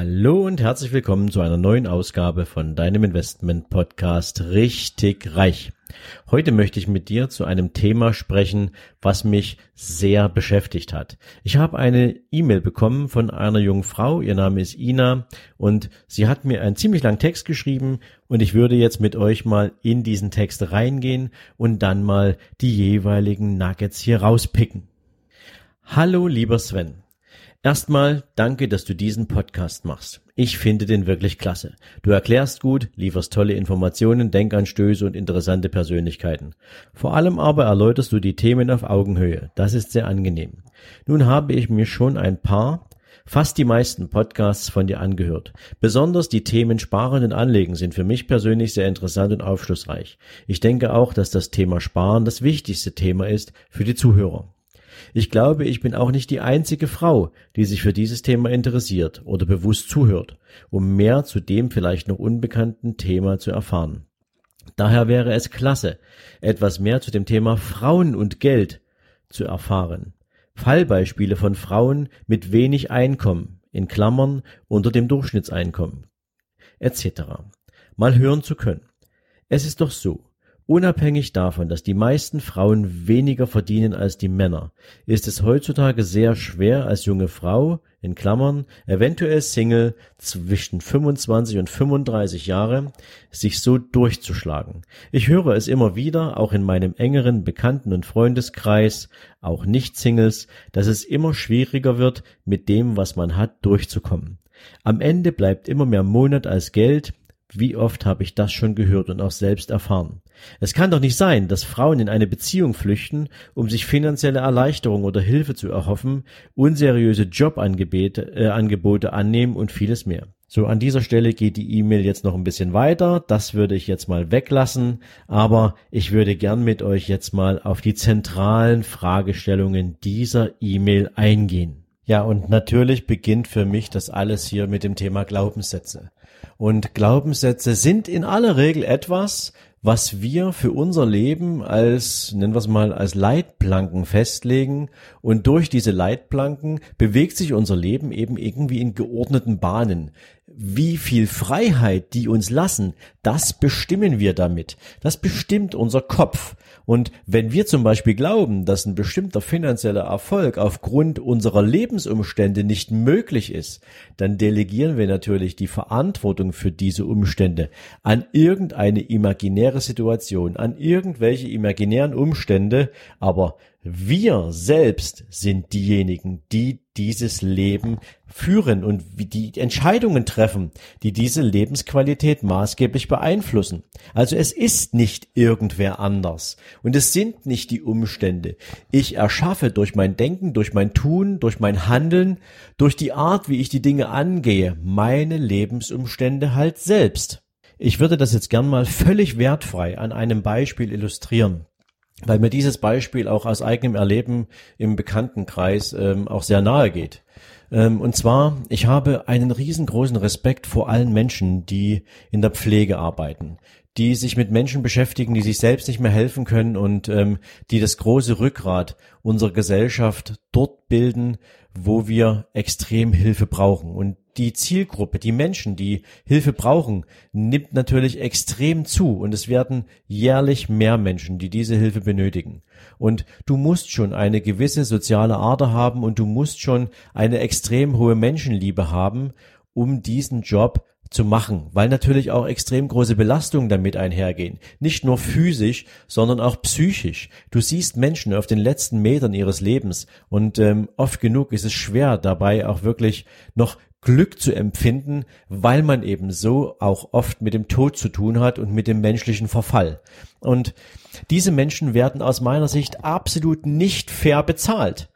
Hallo und herzlich willkommen zu einer neuen Ausgabe von deinem Investment Podcast Richtig Reich. Heute möchte ich mit dir zu einem Thema sprechen, was mich sehr beschäftigt hat. Ich habe eine E-Mail bekommen von einer jungen Frau, ihr Name ist Ina und sie hat mir einen ziemlich langen Text geschrieben und ich würde jetzt mit euch mal in diesen Text reingehen und dann mal die jeweiligen Nuggets hier rauspicken. Hallo lieber Sven. Erstmal danke, dass du diesen Podcast machst. Ich finde den wirklich klasse. Du erklärst gut, lieferst tolle Informationen, Denkanstöße und interessante Persönlichkeiten. Vor allem aber erläuterst du die Themen auf Augenhöhe. Das ist sehr angenehm. Nun habe ich mir schon ein paar, fast die meisten Podcasts von dir angehört. Besonders die Themen Sparen und Anlegen sind für mich persönlich sehr interessant und aufschlussreich. Ich denke auch, dass das Thema Sparen das wichtigste Thema ist für die Zuhörer. Ich glaube, ich bin auch nicht die einzige Frau, die sich für dieses Thema interessiert oder bewusst zuhört, um mehr zu dem vielleicht noch unbekannten Thema zu erfahren. Daher wäre es klasse, etwas mehr zu dem Thema Frauen und Geld zu erfahren. Fallbeispiele von Frauen mit wenig Einkommen, in Klammern unter dem Durchschnittseinkommen, etc. mal hören zu können. Es ist doch so, Unabhängig davon, dass die meisten Frauen weniger verdienen als die Männer, ist es heutzutage sehr schwer als junge Frau in Klammern, eventuell Single zwischen 25 und 35 Jahre, sich so durchzuschlagen. Ich höre es immer wieder, auch in meinem engeren Bekannten- und Freundeskreis, auch Nicht-Singles, dass es immer schwieriger wird, mit dem, was man hat, durchzukommen. Am Ende bleibt immer mehr Monat als Geld, wie oft habe ich das schon gehört und auch selbst erfahren. Es kann doch nicht sein, dass Frauen in eine Beziehung flüchten, um sich finanzielle Erleichterung oder Hilfe zu erhoffen, unseriöse Jobangebote äh, Angebote annehmen und vieles mehr. So, an dieser Stelle geht die E-Mail jetzt noch ein bisschen weiter. Das würde ich jetzt mal weglassen. Aber ich würde gern mit euch jetzt mal auf die zentralen Fragestellungen dieser E-Mail eingehen. Ja, und natürlich beginnt für mich das alles hier mit dem Thema Glaubenssätze. Und Glaubenssätze sind in aller Regel etwas, was wir für unser Leben als, nennen wir es mal, als Leitplanken festlegen. Und durch diese Leitplanken bewegt sich unser Leben eben irgendwie in geordneten Bahnen wie viel Freiheit die uns lassen, das bestimmen wir damit. Das bestimmt unser Kopf. Und wenn wir zum Beispiel glauben, dass ein bestimmter finanzieller Erfolg aufgrund unserer Lebensumstände nicht möglich ist, dann delegieren wir natürlich die Verantwortung für diese Umstände an irgendeine imaginäre Situation, an irgendwelche imaginären Umstände, aber wir selbst sind diejenigen, die dieses Leben führen und die Entscheidungen treffen, die diese Lebensqualität maßgeblich beeinflussen. Also es ist nicht irgendwer anders und es sind nicht die Umstände. Ich erschaffe durch mein Denken, durch mein Tun, durch mein Handeln, durch die Art, wie ich die Dinge angehe, meine Lebensumstände halt selbst. Ich würde das jetzt gern mal völlig wertfrei an einem Beispiel illustrieren weil mir dieses Beispiel auch aus eigenem Erleben im Bekanntenkreis ähm, auch sehr nahe geht. Ähm, und zwar, ich habe einen riesengroßen Respekt vor allen Menschen, die in der Pflege arbeiten, die sich mit Menschen beschäftigen, die sich selbst nicht mehr helfen können und ähm, die das große Rückgrat unserer Gesellschaft dort bilden, wo wir extrem Hilfe brauchen. Und die Zielgruppe, die Menschen, die Hilfe brauchen, nimmt natürlich extrem zu und es werden jährlich mehr Menschen, die diese Hilfe benötigen. Und du musst schon eine gewisse soziale Ader haben und du musst schon eine extrem hohe Menschenliebe haben, um diesen Job zu machen, weil natürlich auch extrem große Belastungen damit einhergehen. Nicht nur physisch, sondern auch psychisch. Du siehst Menschen auf den letzten Metern ihres Lebens und ähm, oft genug ist es schwer dabei auch wirklich noch Glück zu empfinden, weil man eben so auch oft mit dem Tod zu tun hat und mit dem menschlichen Verfall. Und diese Menschen werden aus meiner Sicht absolut nicht fair bezahlt.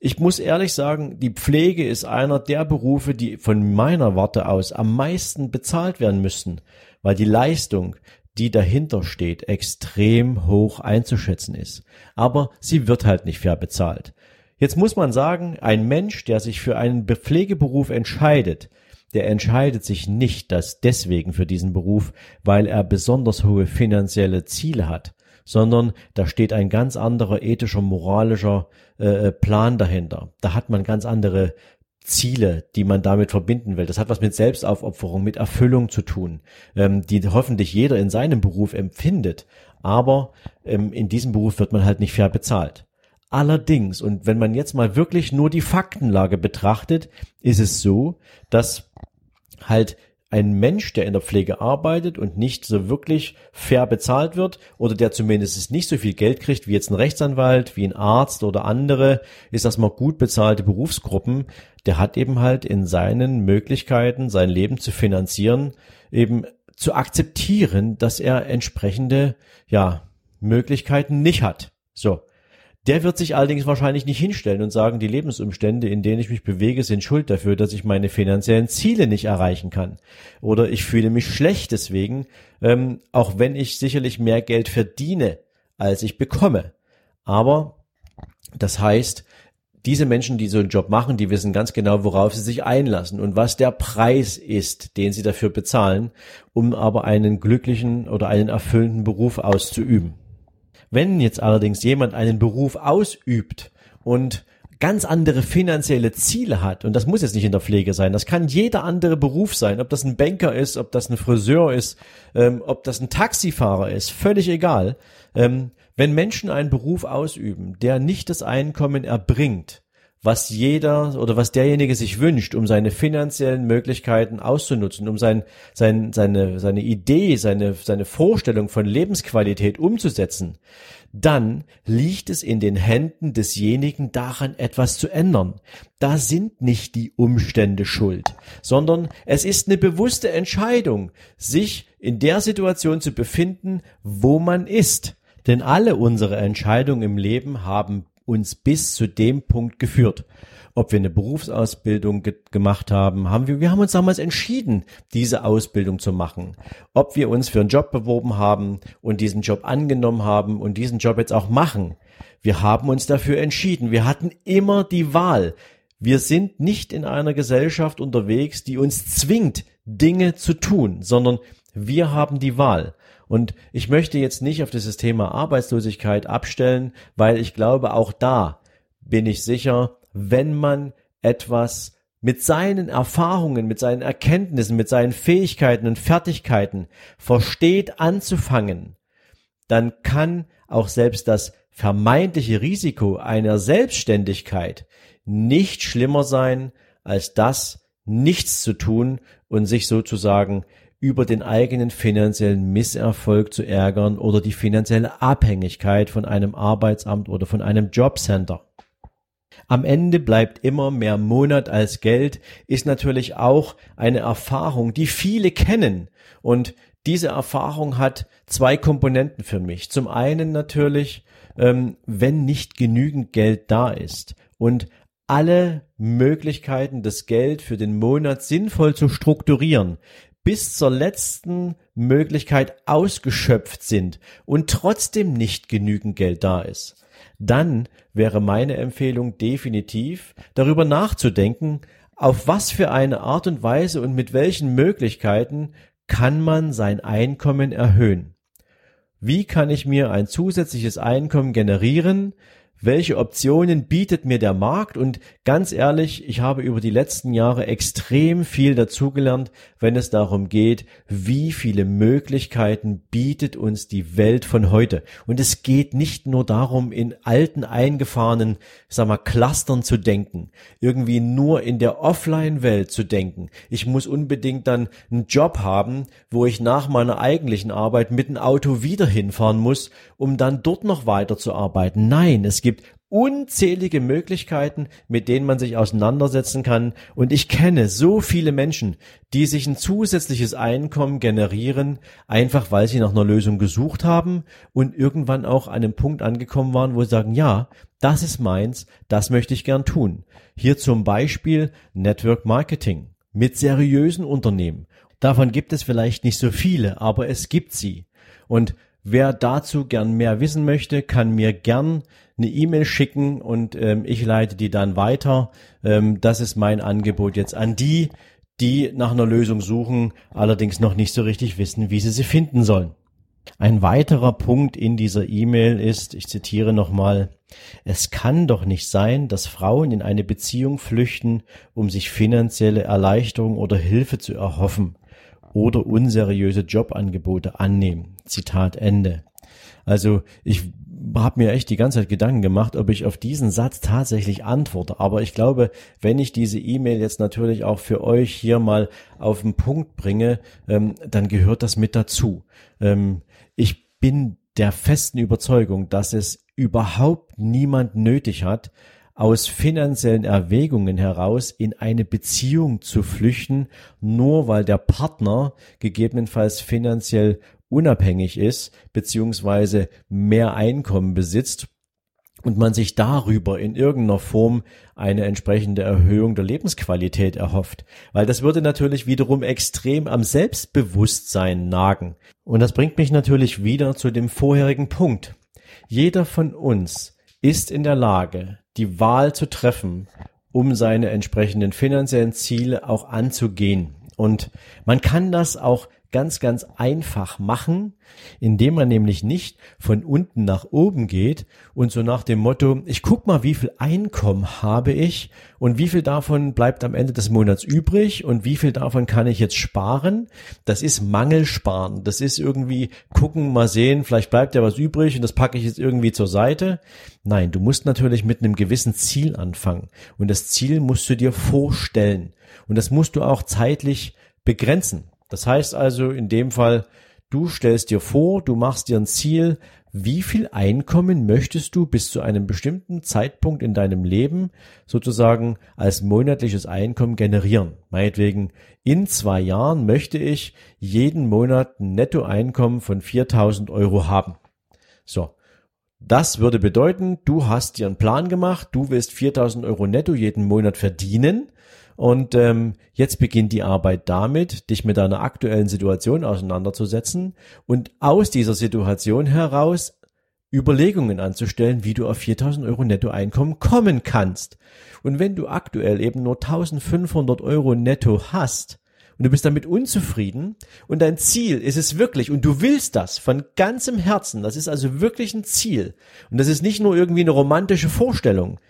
Ich muss ehrlich sagen, die Pflege ist einer der Berufe, die von meiner Warte aus am meisten bezahlt werden müssten, weil die Leistung, die dahinter steht, extrem hoch einzuschätzen ist. Aber sie wird halt nicht fair bezahlt. Jetzt muss man sagen, ein Mensch, der sich für einen Pflegeberuf entscheidet, der entscheidet sich nicht das deswegen für diesen Beruf, weil er besonders hohe finanzielle Ziele hat, sondern da steht ein ganz anderer ethischer, moralischer äh, Plan dahinter. Da hat man ganz andere Ziele, die man damit verbinden will. Das hat was mit Selbstaufopferung, mit Erfüllung zu tun, ähm, die hoffentlich jeder in seinem Beruf empfindet. Aber ähm, in diesem Beruf wird man halt nicht fair bezahlt. Allerdings, und wenn man jetzt mal wirklich nur die Faktenlage betrachtet, ist es so, dass halt ein Mensch, der in der Pflege arbeitet und nicht so wirklich fair bezahlt wird oder der zumindest nicht so viel Geld kriegt wie jetzt ein Rechtsanwalt, wie ein Arzt oder andere, ist das mal gut bezahlte Berufsgruppen, der hat eben halt in seinen Möglichkeiten, sein Leben zu finanzieren, eben zu akzeptieren, dass er entsprechende, ja, Möglichkeiten nicht hat. So. Der wird sich allerdings wahrscheinlich nicht hinstellen und sagen, die Lebensumstände, in denen ich mich bewege, sind schuld dafür, dass ich meine finanziellen Ziele nicht erreichen kann. Oder ich fühle mich schlecht deswegen, ähm, auch wenn ich sicherlich mehr Geld verdiene, als ich bekomme. Aber das heißt, diese Menschen, die so einen Job machen, die wissen ganz genau, worauf sie sich einlassen und was der Preis ist, den sie dafür bezahlen, um aber einen glücklichen oder einen erfüllenden Beruf auszuüben. Wenn jetzt allerdings jemand einen Beruf ausübt und ganz andere finanzielle Ziele hat, und das muss jetzt nicht in der Pflege sein, das kann jeder andere Beruf sein, ob das ein Banker ist, ob das ein Friseur ist, ähm, ob das ein Taxifahrer ist, völlig egal. Ähm, wenn Menschen einen Beruf ausüben, der nicht das Einkommen erbringt, was jeder oder was derjenige sich wünscht, um seine finanziellen Möglichkeiten auszunutzen, um sein, sein, seine, seine Idee, seine, seine Vorstellung von Lebensqualität umzusetzen, dann liegt es in den Händen desjenigen daran, etwas zu ändern. Da sind nicht die Umstände schuld, sondern es ist eine bewusste Entscheidung, sich in der Situation zu befinden, wo man ist. Denn alle unsere Entscheidungen im Leben haben uns bis zu dem Punkt geführt. Ob wir eine Berufsausbildung ge gemacht haben, haben wir, wir haben uns damals entschieden, diese Ausbildung zu machen. Ob wir uns für einen Job beworben haben und diesen Job angenommen haben und diesen Job jetzt auch machen. Wir haben uns dafür entschieden. Wir hatten immer die Wahl. Wir sind nicht in einer Gesellschaft unterwegs, die uns zwingt, Dinge zu tun, sondern wir haben die Wahl. Und ich möchte jetzt nicht auf dieses Thema Arbeitslosigkeit abstellen, weil ich glaube, auch da bin ich sicher, wenn man etwas mit seinen Erfahrungen, mit seinen Erkenntnissen, mit seinen Fähigkeiten und Fertigkeiten versteht anzufangen, dann kann auch selbst das vermeintliche Risiko einer Selbstständigkeit nicht schlimmer sein als das, nichts zu tun und sich sozusagen über den eigenen finanziellen Misserfolg zu ärgern oder die finanzielle Abhängigkeit von einem Arbeitsamt oder von einem Jobcenter. Am Ende bleibt immer mehr Monat als Geld, ist natürlich auch eine Erfahrung, die viele kennen. Und diese Erfahrung hat zwei Komponenten für mich. Zum einen natürlich, ähm, wenn nicht genügend Geld da ist und alle Möglichkeiten, das Geld für den Monat sinnvoll zu strukturieren, bis zur letzten Möglichkeit ausgeschöpft sind und trotzdem nicht genügend Geld da ist, dann wäre meine Empfehlung definitiv darüber nachzudenken, auf was für eine Art und Weise und mit welchen Möglichkeiten kann man sein Einkommen erhöhen. Wie kann ich mir ein zusätzliches Einkommen generieren, welche Optionen bietet mir der Markt und ganz ehrlich, ich habe über die letzten Jahre extrem viel dazugelernt, wenn es darum geht, wie viele Möglichkeiten bietet uns die Welt von heute. Und es geht nicht nur darum, in alten, eingefahrenen, sag mal, Clustern zu denken, irgendwie nur in der Offline-Welt zu denken. Ich muss unbedingt dann einen Job haben, wo ich nach meiner eigentlichen Arbeit mit dem Auto wieder hinfahren muss, um dann dort noch weiter zu arbeiten. Nein, es gibt unzählige Möglichkeiten, mit denen man sich auseinandersetzen kann. Und ich kenne so viele Menschen, die sich ein zusätzliches Einkommen generieren, einfach weil sie nach einer Lösung gesucht haben und irgendwann auch an einem Punkt angekommen waren, wo sie sagen, ja, das ist meins, das möchte ich gern tun. Hier zum Beispiel Network Marketing mit seriösen Unternehmen. Davon gibt es vielleicht nicht so viele, aber es gibt sie. Und wer dazu gern mehr wissen möchte, kann mir gern eine E-Mail schicken und ähm, ich leite die dann weiter. Ähm, das ist mein Angebot jetzt an die, die nach einer Lösung suchen, allerdings noch nicht so richtig wissen, wie sie sie finden sollen. Ein weiterer Punkt in dieser E-Mail ist, ich zitiere nochmal, es kann doch nicht sein, dass Frauen in eine Beziehung flüchten, um sich finanzielle Erleichterung oder Hilfe zu erhoffen oder unseriöse Jobangebote annehmen. Zitat Ende. Also ich habe mir echt die ganze Zeit Gedanken gemacht, ob ich auf diesen Satz tatsächlich antworte. Aber ich glaube, wenn ich diese E-Mail jetzt natürlich auch für euch hier mal auf den Punkt bringe, ähm, dann gehört das mit dazu. Ähm, ich bin der festen Überzeugung, dass es überhaupt niemand nötig hat, aus finanziellen Erwägungen heraus in eine Beziehung zu flüchten, nur weil der Partner gegebenenfalls finanziell unabhängig ist, beziehungsweise mehr Einkommen besitzt und man sich darüber in irgendeiner Form eine entsprechende Erhöhung der Lebensqualität erhofft. Weil das würde natürlich wiederum extrem am Selbstbewusstsein nagen. Und das bringt mich natürlich wieder zu dem vorherigen Punkt. Jeder von uns ist in der Lage, die Wahl zu treffen, um seine entsprechenden finanziellen Ziele auch anzugehen. Und man kann das auch ganz, ganz einfach machen, indem man nämlich nicht von unten nach oben geht und so nach dem Motto, ich guck mal, wie viel Einkommen habe ich und wie viel davon bleibt am Ende des Monats übrig und wie viel davon kann ich jetzt sparen. Das ist Mangelsparen. Das ist irgendwie gucken, mal sehen, vielleicht bleibt ja was übrig und das packe ich jetzt irgendwie zur Seite. Nein, du musst natürlich mit einem gewissen Ziel anfangen und das Ziel musst du dir vorstellen und das musst du auch zeitlich begrenzen. Das heißt also in dem Fall, du stellst dir vor, du machst dir ein Ziel, wie viel Einkommen möchtest du bis zu einem bestimmten Zeitpunkt in deinem Leben sozusagen als monatliches Einkommen generieren. Meinetwegen, in zwei Jahren möchte ich jeden Monat ein Nettoeinkommen von 4000 Euro haben. So. Das würde bedeuten, du hast dir einen Plan gemacht, du willst 4000 Euro netto jeden Monat verdienen und ähm, jetzt beginnt die Arbeit damit, dich mit deiner aktuellen Situation auseinanderzusetzen und aus dieser Situation heraus Überlegungen anzustellen, wie du auf 4000 Euro Nettoeinkommen kommen kannst. Und wenn du aktuell eben nur 1500 Euro netto hast, und du bist damit unzufrieden und dein Ziel ist es wirklich und du willst das von ganzem Herzen, das ist also wirklich ein Ziel und das ist nicht nur irgendwie eine romantische Vorstellung,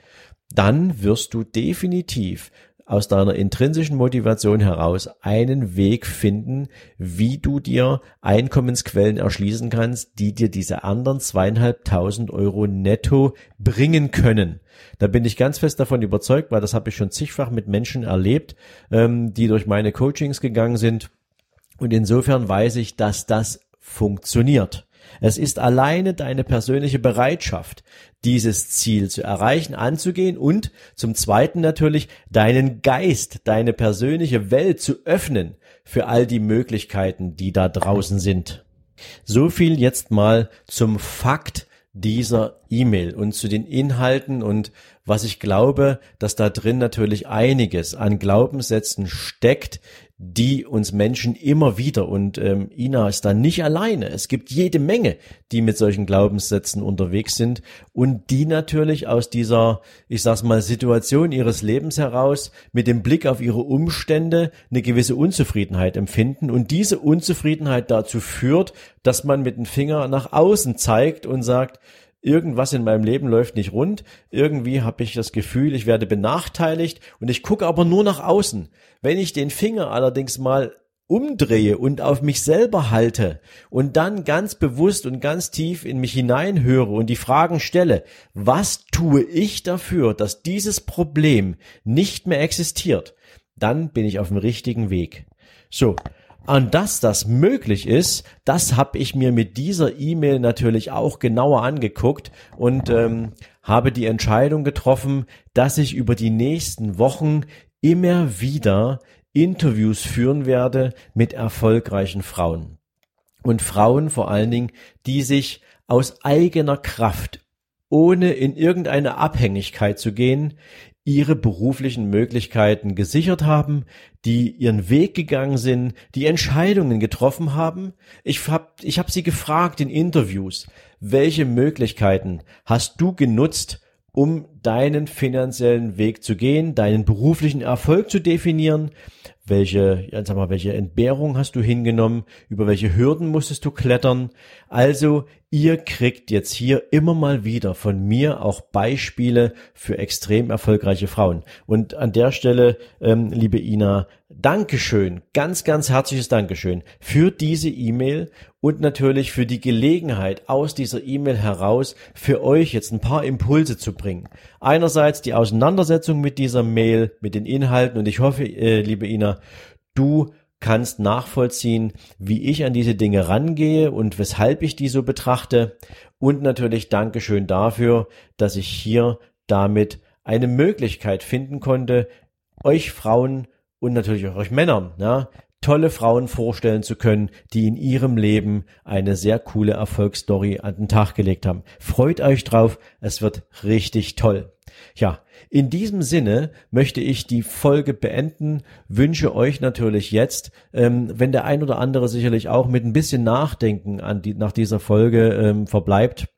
dann wirst du definitiv aus deiner intrinsischen Motivation heraus einen Weg finden, wie du dir Einkommensquellen erschließen kannst, die dir diese anderen zweieinhalbtausend Euro netto bringen können. Da bin ich ganz fest davon überzeugt, weil das habe ich schon zigfach mit Menschen erlebt, ähm, die durch meine Coachings gegangen sind. Und insofern weiß ich, dass das funktioniert. Es ist alleine deine persönliche Bereitschaft, dieses Ziel zu erreichen, anzugehen und zum Zweiten natürlich deinen Geist, deine persönliche Welt zu öffnen für all die Möglichkeiten, die da draußen sind. So viel jetzt mal zum Fakt dieser E-Mail und zu den Inhalten und was ich glaube, dass da drin natürlich einiges an Glaubenssätzen steckt, die uns Menschen immer wieder und ähm, Ina ist da nicht alleine. Es gibt jede Menge, die mit solchen Glaubenssätzen unterwegs sind und die natürlich aus dieser, ich sag's mal, Situation ihres Lebens heraus mit dem Blick auf ihre Umstände eine gewisse Unzufriedenheit empfinden und diese Unzufriedenheit dazu führt, dass man mit dem Finger nach außen zeigt und sagt, irgendwas in meinem Leben läuft nicht rund, irgendwie habe ich das Gefühl, ich werde benachteiligt und ich gucke aber nur nach außen. Wenn ich den Finger allerdings mal umdrehe und auf mich selber halte und dann ganz bewusst und ganz tief in mich hineinhöre und die Fragen stelle, was tue ich dafür, dass dieses Problem nicht mehr existiert, dann bin ich auf dem richtigen Weg. So, und dass das möglich ist, das habe ich mir mit dieser E-Mail natürlich auch genauer angeguckt und ähm, habe die Entscheidung getroffen, dass ich über die nächsten Wochen immer wieder Interviews führen werde mit erfolgreichen Frauen. Und Frauen vor allen Dingen, die sich aus eigener Kraft ohne in irgendeine Abhängigkeit zu gehen, ihre beruflichen Möglichkeiten gesichert haben, die ihren Weg gegangen sind, die Entscheidungen getroffen haben. Ich habe ich hab sie gefragt in Interviews, welche Möglichkeiten hast du genutzt, um deinen finanziellen Weg zu gehen, deinen beruflichen Erfolg zu definieren, welche, ja, sag mal, welche Entbehrung hast du hingenommen, über welche Hürden musstest du klettern. Also ihr kriegt jetzt hier immer mal wieder von mir auch Beispiele für extrem erfolgreiche Frauen. Und an der Stelle, ähm, liebe Ina, Dankeschön, ganz, ganz herzliches Dankeschön für diese E-Mail und natürlich für die Gelegenheit, aus dieser E-Mail heraus für euch jetzt ein paar Impulse zu bringen. Einerseits die Auseinandersetzung mit dieser Mail, mit den Inhalten und ich hoffe, äh, liebe Ina, du kannst nachvollziehen, wie ich an diese Dinge rangehe und weshalb ich die so betrachte. Und natürlich Dankeschön dafür, dass ich hier damit eine Möglichkeit finden konnte, euch Frauen und natürlich auch euch Männern, ja, tolle Frauen vorstellen zu können, die in ihrem Leben eine sehr coole Erfolgsstory an den Tag gelegt haben. Freut euch drauf, es wird richtig toll. Ja, in diesem Sinne möchte ich die Folge beenden, wünsche euch natürlich jetzt, ähm, wenn der ein oder andere sicherlich auch mit ein bisschen Nachdenken an die, nach dieser Folge ähm, verbleibt,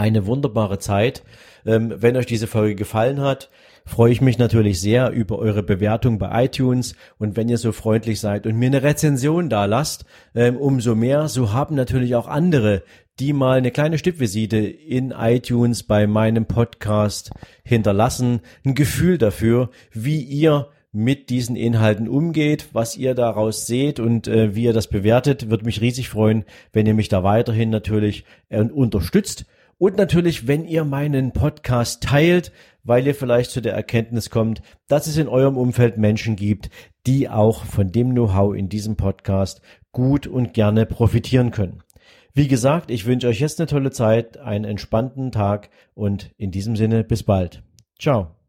eine wunderbare Zeit. Ähm, wenn euch diese Folge gefallen hat, freue ich mich natürlich sehr über eure Bewertung bei iTunes und wenn ihr so freundlich seid und mir eine Rezension da lasst, ähm, umso mehr, so haben natürlich auch andere, die mal eine kleine Stippvisite in iTunes bei meinem Podcast hinterlassen, ein Gefühl dafür, wie ihr mit diesen Inhalten umgeht, was ihr daraus seht und äh, wie ihr das bewertet. Würde mich riesig freuen, wenn ihr mich da weiterhin natürlich äh, unterstützt. Und natürlich, wenn ihr meinen Podcast teilt, weil ihr vielleicht zu der Erkenntnis kommt, dass es in eurem Umfeld Menschen gibt, die auch von dem Know-how in diesem Podcast gut und gerne profitieren können. Wie gesagt, ich wünsche euch jetzt eine tolle Zeit, einen entspannten Tag und in diesem Sinne bis bald. Ciao.